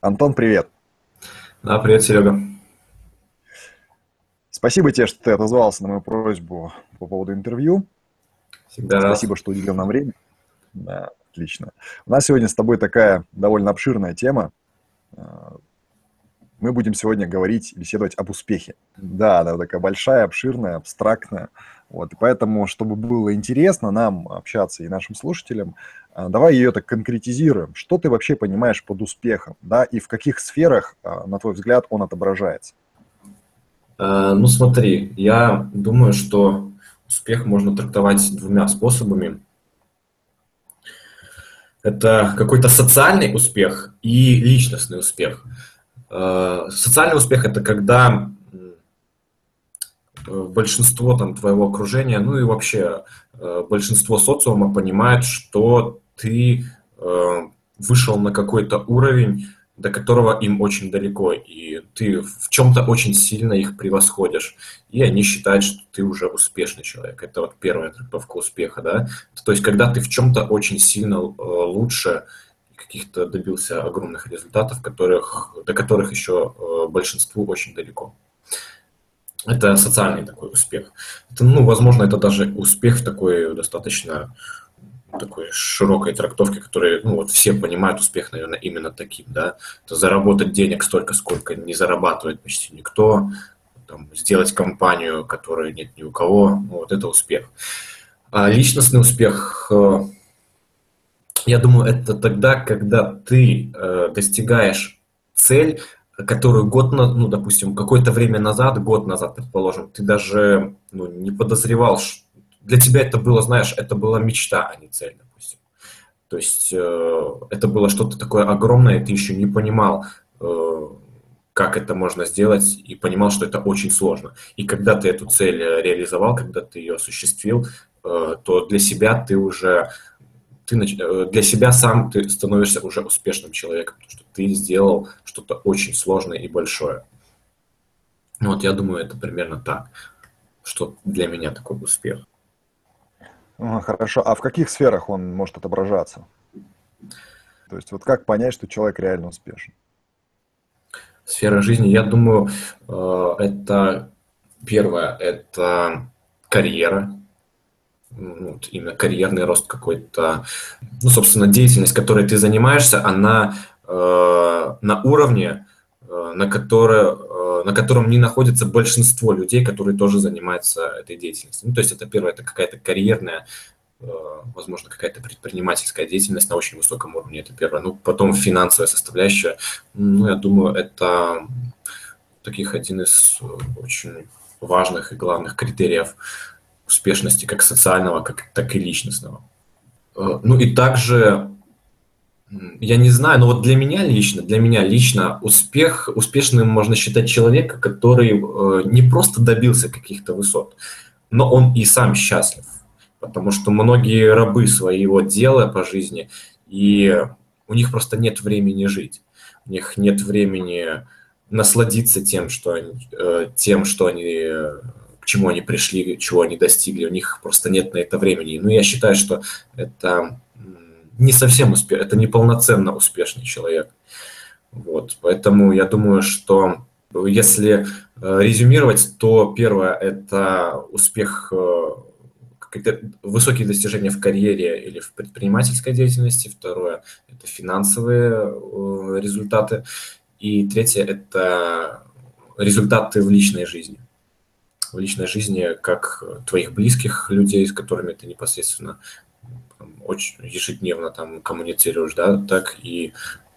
Антон, привет. Да, привет, Серега. Спасибо тебе, что ты отозвался на мою просьбу по поводу интервью. Всегда Спасибо, что уделил нам время. Да, отлично. У нас сегодня с тобой такая довольно обширная тема. Мы будем сегодня говорить, беседовать об успехе. Да, она такая большая, обширная, абстрактная. Вот, и поэтому, чтобы было интересно нам общаться и нашим слушателям, а, давай ее так конкретизируем. Что ты вообще понимаешь под успехом, да, и в каких сферах, а, на твой взгляд, он отображается? Э, Ну, смотри, я думаю, что успех можно трактовать двумя способами. Это какой-то социальный успех и личностный успех. Э, Социальный успех– это когда большинство там твоего окружения, ну и вообще э, большинство социума понимает, что ты э, вышел на какой-то уровень, до которого им очень далеко, и ты в чем-то очень сильно их превосходишь, и они считают, что ты уже успешный человек. Это вот первая трактовка успеха, да. То есть, когда ты в чем-то очень сильно лучше каких-то добился огромных результатов, которых, до которых еще э, большинству очень далеко. Это социальный такой успех. Это, ну, возможно, это даже успех в такой достаточно такой широкой трактовке, которой, ну, вот все понимают успех, наверное, именно таким, да. Это заработать денег столько, сколько не зарабатывает почти никто, там, сделать компанию, которой нет ни у кого, ну, вот это успех. А личностный успех, э, я думаю, это тогда, когда ты э, достигаешь цель, которую год, на- ну, допустим, какое-то время назад, год назад, предположим, ты даже ну, не подозревал, ш- для тебя это было, знаешь, это была мечта, а не цель, допустим. То есть э, это было что-то такое огромное, ты еще не понимал, э, как это можно сделать, и понимал, что это очень сложно. И когда ты эту цель э, реализовал, когда ты ее осуществил, э, то для себя ты уже ты э, для себя сам ты становишься уже успешным человеком, потому что ты сделал что-то очень сложное и большое. Вот я думаю, это примерно так, что для меня такой успех. А, Хорошо. А в каких сферах он может отображаться? То есть вот как понять, что человек реально успешен? Сфера жизни, я думаю, э, это первое, это карьера, вот именно карьерный рост какой-то, ну, собственно, деятельность, которой ты занимаешься, она э, на уровне, э, на, которое, э, на котором не находится большинство людей, которые тоже занимаются этой деятельностью. Ну, то есть это первое, это какая-то карьерная, э, возможно, какая-то предпринимательская деятельность на очень высоком уровне, это первое. Ну, потом финансовая составляющая, ну, я думаю, это таких один из очень важных и главных критериев успешности как социального, как, так и личностного. Э, Ну и также, я не знаю, но вот для меня лично, для меня лично успех, успешным можно считать человека, который э, не просто добился каких-то высот, но он и сам счастлив. Потому что многие рабы своего дела по жизни, и у них просто нет времени жить. У них нет времени насладиться тем, что они, э, тем, что они, чему они пришли, чего они достигли. У них просто нет на это времени. Ну, я считаю, что это не совсем успех, это неполноценно успешный человек. Вот, поэтому я думаю, что если э, резюмировать, то первое– это успех, э, высокие достижения в карьере или в предпринимательской деятельности. Второе– это финансовые э, результаты. И третье– это результаты в личной жизни. В личной жизни как твоих близких людей, с которыми ты непосредственно очень ежедневно там коммуницируешь, да, так и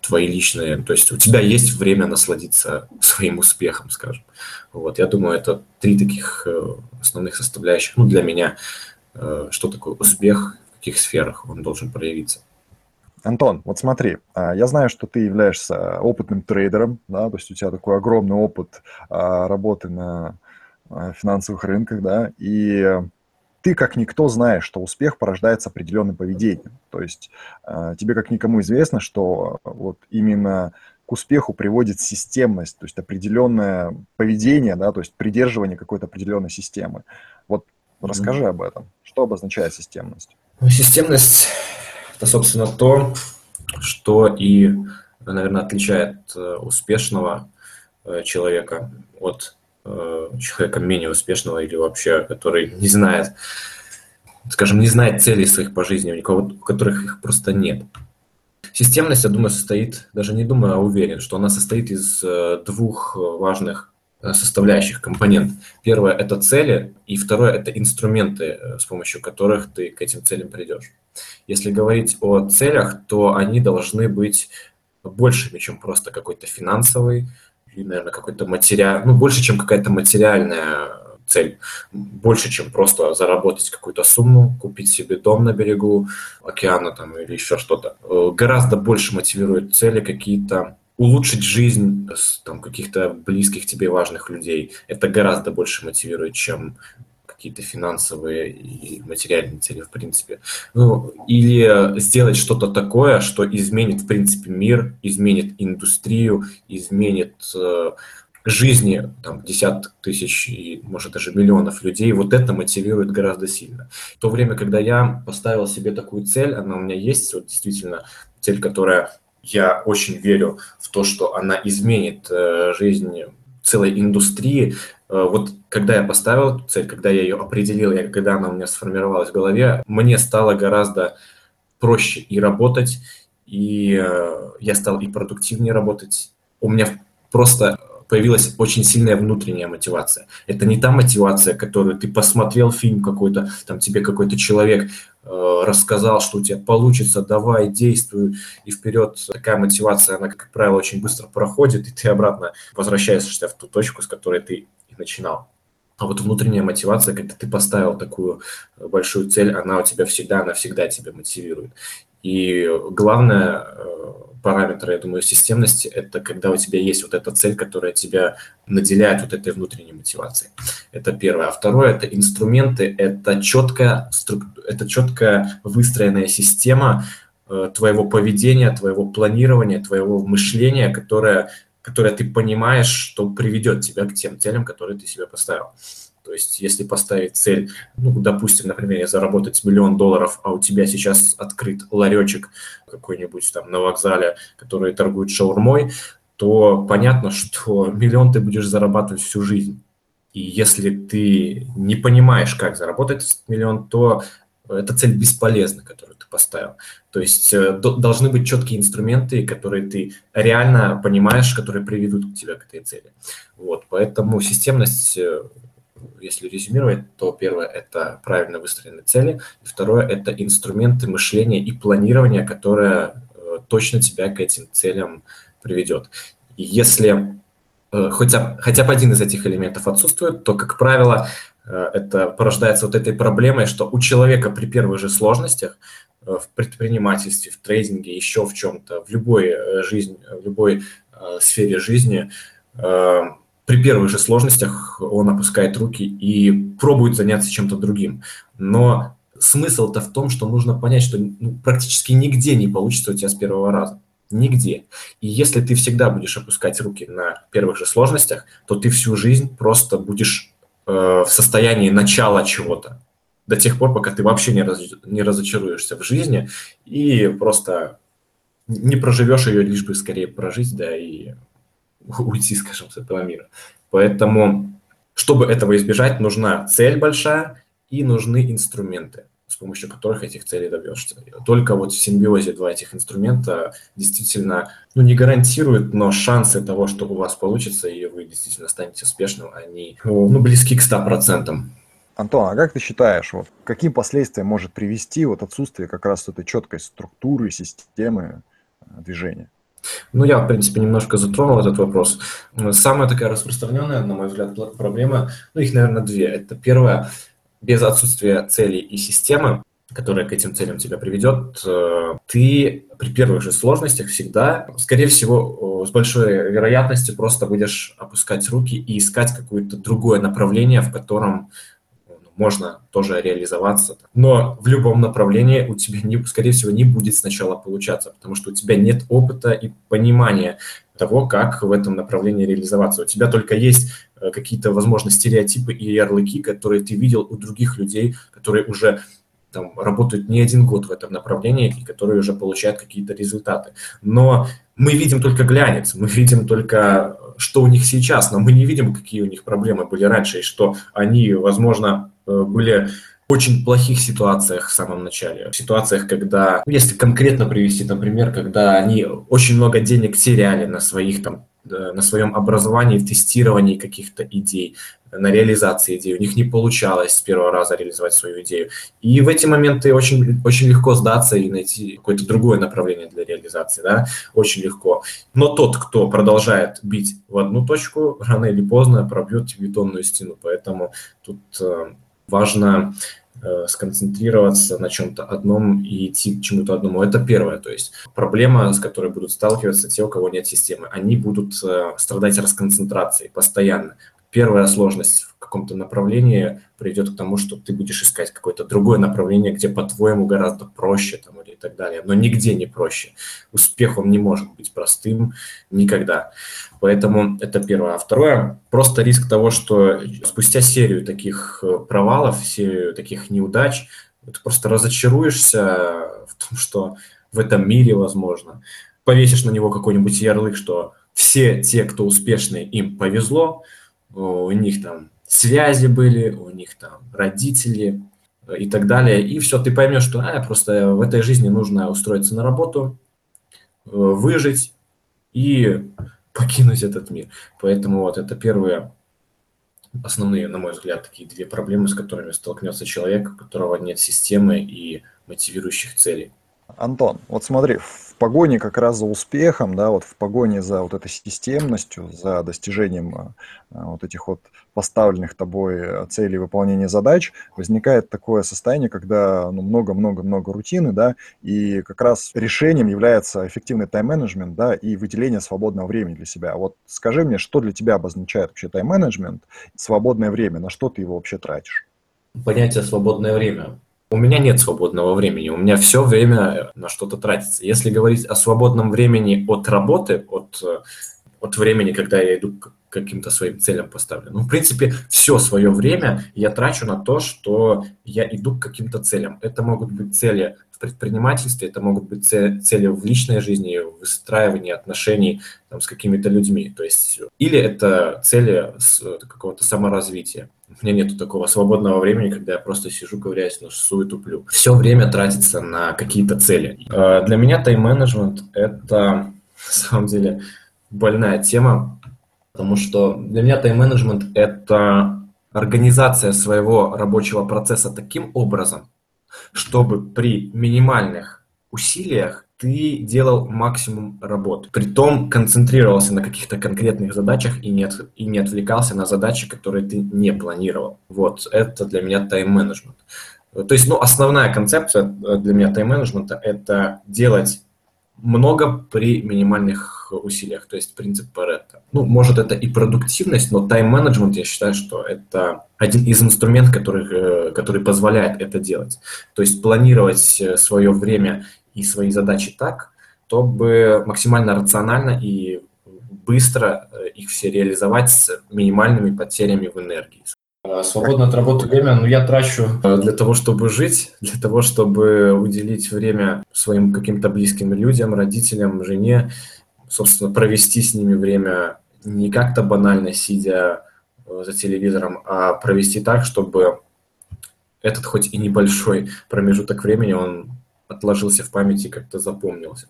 твои личные. То есть у тебя есть время насладиться своим успехом, скажем. Вот, я думаю, это три таких э, основных составляющих. Ну, для меня, э, что такое успех, в каких сферах он должен проявиться. Антон, вот смотри, а, я знаю, что ты являешься опытным трейдером, да, то есть у тебя такой огромный опыт а, работы на финансовых рынках, да, и ты как никто знаешь, что успех порождается определенным поведением. То есть а, тебе как никому известно, что вот именно к успеху приводит системность, то есть определенное поведение, да, то есть придерживание какой-то определенной системы. Вот расскажи об этом. Что обозначает системность? Ну, системность– это, собственно, то, что и наверное, отличает э, успешного э, человека от э, человека менее успешного или вообще, который не знает, скажем, не знает целей своих по жизни, у никого, у которых их просто нет. Системность, я думаю, состоит, даже не думаю, а уверен, что она состоит из двух важных составляющих компонент. Первое – это цели, и второе – это инструменты, с помощью которых ты к этим целям придешь. Если говорить о целях, то они должны быть большими, чем просто какой-то финансовый, или, наверное, какой-то материал, ну, больше, чем какая-то материальная цель, больше, чем просто заработать какую-то сумму, купить себе дом на берегу океана там или еще что-то. Э, гораздо больше мотивируют цели какие-то улучшить жизнь там, каких-то близких тебе важных людей. Это гораздо больше мотивирует, чем какие-то финансовые и материальные цели, в принципе. Ну, или сделать что-то такое, что изменит, в принципе, мир, изменит индустрию, изменит э, жизни там, десяток тысяч и, может, даже миллионов людей, вот это мотивирует гораздо сильно. В то время, когда я поставил себе такую цель, она у меня есть, вот действительно цель, которая я очень верю в то, что она изменит э, жизнь целой индустрии, Э, вот когда я поставил эту цель, когда я ее определил, и когда она у меня сформировалась в голове, мне стало гораздо проще и работать, и э, я стал и продуктивнее работать. У меня просто появилась очень сильная внутренняя мотивация. Это не та мотивация, которую ты посмотрел фильм какой-то, там тебе какой-то человек рассказал, что у тебя получится, давай, действуй и вперед. Такая мотивация, она, как правило, очень быстро проходит, и ты обратно возвращаешься в ту точку, с которой ты и начинал. А вот внутренняя мотивация, когда ты поставил такую э, большую цель, она у тебя всегда, она всегда тебя мотивирует. И главное э, параметр, я думаю, системности – это когда у тебя есть вот эта цель, которая тебя наделяет вот этой внутренней мотивацией. Это первое. А второе – это инструменты, это четкая, это четкая выстроенная система э, твоего поведения, твоего планирования, твоего мышления, которая которое ты понимаешь, что приведет тебя к тем целям, которые ты себе поставил. То есть, если поставить цель, ну, допустим, например, заработать миллион долларов, а у тебя сейчас открыт ларечек какой-нибудь там на вокзале, который торгует шаурмой, то понятно, что миллион ты будешь зарабатывать всю жизнь. И если ты не понимаешь, как заработать миллион, то эта цель бесполезна, которую поставил. То есть э, должны быть четкие инструменты, которые ты реально понимаешь, которые приведут к тебе к этой цели. Вот, поэтому системность, э, если резюмировать, то первое – это правильно выстроенные цели, и второе – это инструменты мышления и планирования, которые э, точно тебя к этим целям приведет. И если хотя, хотя бы один из этих элементов отсутствует, то, как правило, это порождается вот этой проблемой, что у человека при первых же сложностях в предпринимательстве, в трейдинге, еще в чем-то, в любой э, жизни, в любой э, сфере жизни, при первых же сложностях он опускает руки и пробует заняться чем-то другим. Но смысл-то в том, что нужно понять, что ну, практически нигде не получится у тебя с первого раза. Нигде. И если ты всегда будешь опускать руки на первых же сложностях, то ты всю жизнь просто будешь э, в состоянии начала чего-то до тех пор, пока ты вообще не, раз, не разочаруешься в жизни и просто не проживешь ее, лишь бы скорее прожить, да, и уйти, скажем, с этого мира. Поэтому, чтобы этого избежать, нужна цель большая и нужны инструменты, с помощью которых этих целей добьешься. Только вот в симбиозе два этих инструмента действительно, ну, не гарантируют, но шансы того, что у вас получится, и вы действительно станете успешным, они, ну, близки к 100%. Антон, а как ты считаешь, вот, каким последствиям может привести вот отсутствие как раз этой четкой структуры, системы э, движения? Ну, я, в принципе, немножко затронул этот вопрос. Самая такая распространенная, на мой взгляд, проблема, ну, их, наверное, две. Это первое, без отсутствия целей и системы, которая к этим целям тебя приведет, э, ты при первых же сложностях всегда, скорее всего, с большой вероятностью просто будешь опускать руки и искать какое-то другое направление, в котором можно тоже реализоваться. Но в любом направлении у тебя, не, скорее всего, не будет сначала получаться, потому что у тебя нет опыта и понимания того, как в этом направлении реализоваться. У тебя только есть э, какие-то, возможно, стереотипы и ярлыки, которые ты видел у других людей, которые уже там, работают не один год в этом направлении, и которые уже получают какие-то результаты. Но мы видим только глянец, мы видим только, что у них сейчас, но мы не видим, какие у них проблемы были раньше, и что они, возможно, э, были очень плохих ситуациях в самом начале. В ситуациях, когда, если конкретно привести, например, когда они очень много денег теряли на своих там на своем образовании, в тестировании каких-то идей, на реализации идей. У них не получалось с первого раза реализовать свою идею. И в эти моменты очень, очень легко сдаться и найти какое-то другое направление для реализации. Да? Очень легко. Но тот, кто продолжает бить в одну точку, рано или поздно пробьет бетонную стену. Поэтому тут э, важно сконцентрироваться на чем-то одном и идти к чему-то одному. Это первое. То есть проблема, с которой будут сталкиваться те, у кого нет системы, они будут э, страдать расконцентрацией постоянно. Первая сложность каком-то направлении приведет к тому, что ты будешь искать какое-то другое направление, где, по-твоему, гораздо проще там, или и так далее. Но нигде не проще. Успех, он не может быть простым никогда. Поэтому это первое. А второе, просто риск того, что спустя серию таких э, провалов, серию таких неудач, ты просто разочаруешься в том, что в этом мире возможно. Повесишь на него какой-нибудь ярлык, что все те, кто успешные, им повезло, у них там связи были, у них там родители э, и так далее. И все, ты поймешь, что а, просто в этой жизни нужно устроиться на работу, э, выжить и покинуть этот мир. Поэтому вот это первые основные, на мой взгляд, такие две проблемы, с которыми столкнется человек, у которого нет системы и мотивирующих целей. Антон, вот смотри, в погоне как раз за успехом, да, вот в погоне за вот этой системностью, за достижением а, а, вот этих вот поставленных тобой целей выполнения задач, возникает такое состояние, когда ну, много-много-много рутины, да, и как раз решением является эффективный тайм-менеджмент, да, и выделение свободного времени для себя. Вот скажи мне, что для тебя обозначает вообще тайм-менеджмент, свободное время, на что ты его вообще тратишь? Понятие свободное время у меня нет свободного времени, у меня все время на что-то тратится. Если говорить о свободном времени от работы, от, от времени, когда я иду к каким-то своим целям поставлю. Ну, в принципе, все свое время я трачу на то, что я иду к каким-то целям. Это могут быть цели в предпринимательстве, это могут быть цели в личной жизни, в выстраивании отношений там, с какими-то людьми. То есть, или это цели с какого-то саморазвития. У меня нет такого свободного времени, когда я просто сижу, ковыряюсь носу и туплю. Все время тратится на какие-то цели. Э, для меня тайм-менеджмент – это, на самом деле, больная тема, потому что для меня тайм-менеджмент – это организация своего рабочего процесса таким образом, чтобы при минимальных усилиях ты делал максимум работы. Притом концентрировался на каких-то конкретных задачах и не, от, и не отвлекался на задачи, которые ты не планировал. Вот, это для меня тайм-менеджмент. То есть, ну, основная концепция э, для меня тайм-менеджмента – это делать много при минимальных усилиях, то есть принцип Паретта. Ну, может, это и продуктивность, но тайм-менеджмент, я считаю, что это один из инструментов, который, э, который позволяет это делать. То есть планировать э, свое время и свои задачи так, чтобы максимально рационально и быстро э, их все реализовать с минимальными потерями в энергии. А свободно от работы время, ну, я трачу э, для того, чтобы жить, для того, чтобы уделить время своим каким-то близким людям, родителям, жене, собственно, провести с ними время не как-то банально сидя э, за телевизором, а провести так, чтобы этот хоть и небольшой промежуток времени, он отложился в памяти, как-то запомнился.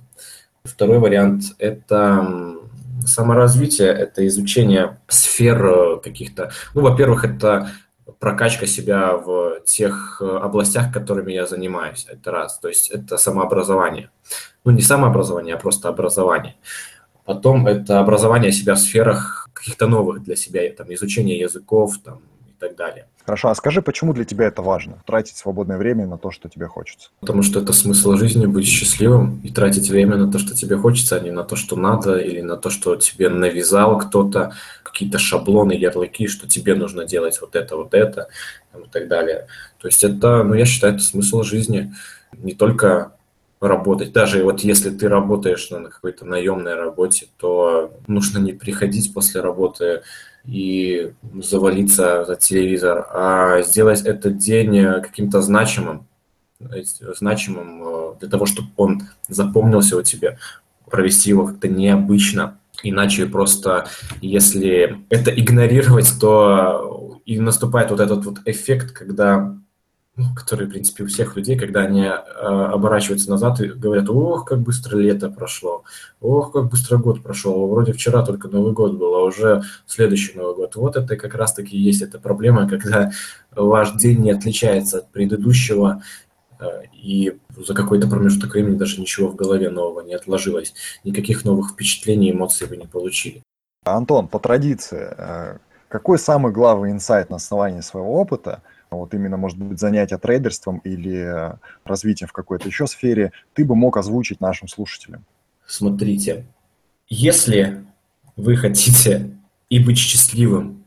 Второй вариант – это саморазвитие, это изучение сфер э, каких-то. Ну, во-первых, это прокачка себя в тех э, областях, которыми я занимаюсь. Это раз. То есть это самообразование. Ну, не самообразование, а просто образование. Потом это образование себя в сферах каких-то новых для себя, там, изучение языков там, так далее. Хорошо, а скажи, почему для тебя это важно, тратить свободное время на то, что тебе хочется? Потому что это смысл жизни, быть счастливым и тратить время на то, что тебе хочется, а не на то, что надо, или на то, что тебе навязал кто-то, какие-то шаблоны, ярлыки, что тебе нужно делать вот это, вот это и так далее. То есть это, ну, я считаю, это смысл жизни. Не только работать. Даже вот если ты работаешь на какой-то наемной работе, то нужно не приходить после работы и завалиться за телевизор, а сделать этот день каким-то значимым значимым для того, чтобы он запомнился у тебя, провести его как-то необычно. Иначе просто, если это игнорировать, то и наступает вот этот вот эффект, когда ну, который, в принципе, у всех людей, когда они э, оборачиваются назад и говорят, ох, как быстро лето прошло, ох, как быстро год прошел, вроде вчера только Новый год был, а уже следующий Новый год. Вот это как раз-таки есть эта проблема, когда ваш день не отличается от предыдущего, э, и за какой-то промежуток времени даже ничего в голове нового не отложилось, никаких новых впечатлений, эмоций вы не получили. Антон, по традиции, э, какой самый главный инсайт на основании своего опыта – вот именно, может быть, занятия трейдерством или развитием в какой-то еще сфере, ты бы мог озвучить нашим слушателям? Смотрите, если вы хотите и быть счастливым,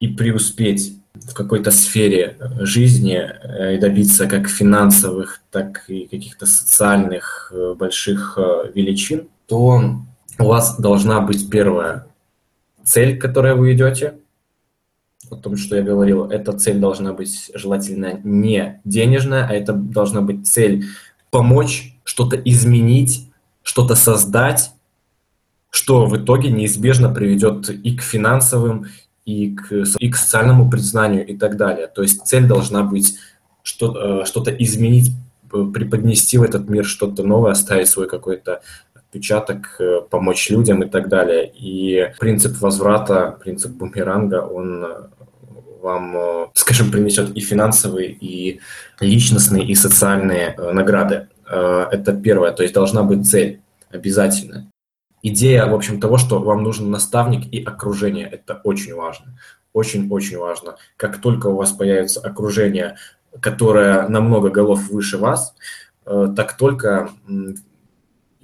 и преуспеть в какой-то сфере жизни э, и добиться как финансовых, так и каких-то социальных э, больших э, величин, то у вас должна быть первая цель, к которой вы идете, о том, что я говорил, эта цель должна быть желательно не денежная, а это должна быть цель помочь, что-то изменить, что-то создать, что в итоге неизбежно приведет и к финансовым, и к, и к социальному признанию и так далее. То есть цель должна быть что, э, что-то изменить, преподнести в этот мир что-то новое, оставить свой какой-то отпечаток, э, помочь людям и так далее. И принцип возврата, принцип бумеранга, он э, вам, э, скажем, принесет и финансовые, и личностные, и социальные награды. Это первое, то есть должна быть цель обязательно. Идея, в общем, того, что вам нужен наставник и окружение, это очень важно. Очень-очень важно. Как только у вас появится окружение, которое намного голов выше вас, так только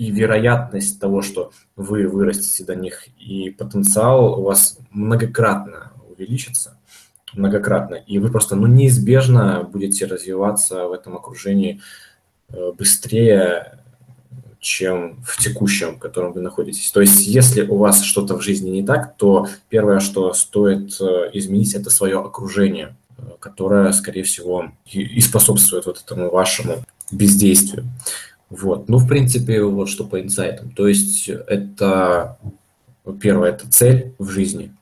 и вероятность того, что вы вырастете до них, и потенциал у вас многократно увеличится, многократно, и вы просто ну, неизбежно будете развиваться в этом окружении э, быстрее, чем в текущем, в котором вы находитесь. То есть, если у вас что-то в жизни не так, то первое, что стоит э, изменить, это свое окружение, э, которое, скорее всего, и способствует вот этому вашему бездействию. Вот. Ну, в принципе, вот что по инсайтам. То есть это, первое, это цель в жизни.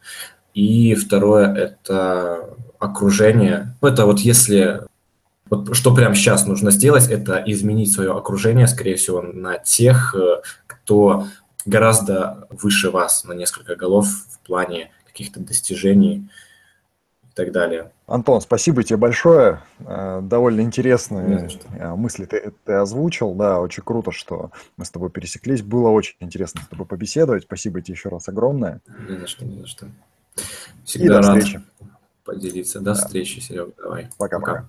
И второе, это окружение. Это вот если вот что прямо сейчас нужно сделать, это изменить свое окружение, скорее всего, на тех, кто гораздо выше вас на несколько голов в плане каких-то достижений так далее. Антон, спасибо тебе большое. Э, довольно интересные э, мысли ты, ты озвучил. Да, очень круто, что мы с тобой пересеклись. Было очень интересно с тобой побеседовать. Спасибо тебе еще раз огромное. Не за что, не за что. Всегда И до рад встречи. поделиться. До да. встречи, Серега. Давай. Пока-пока.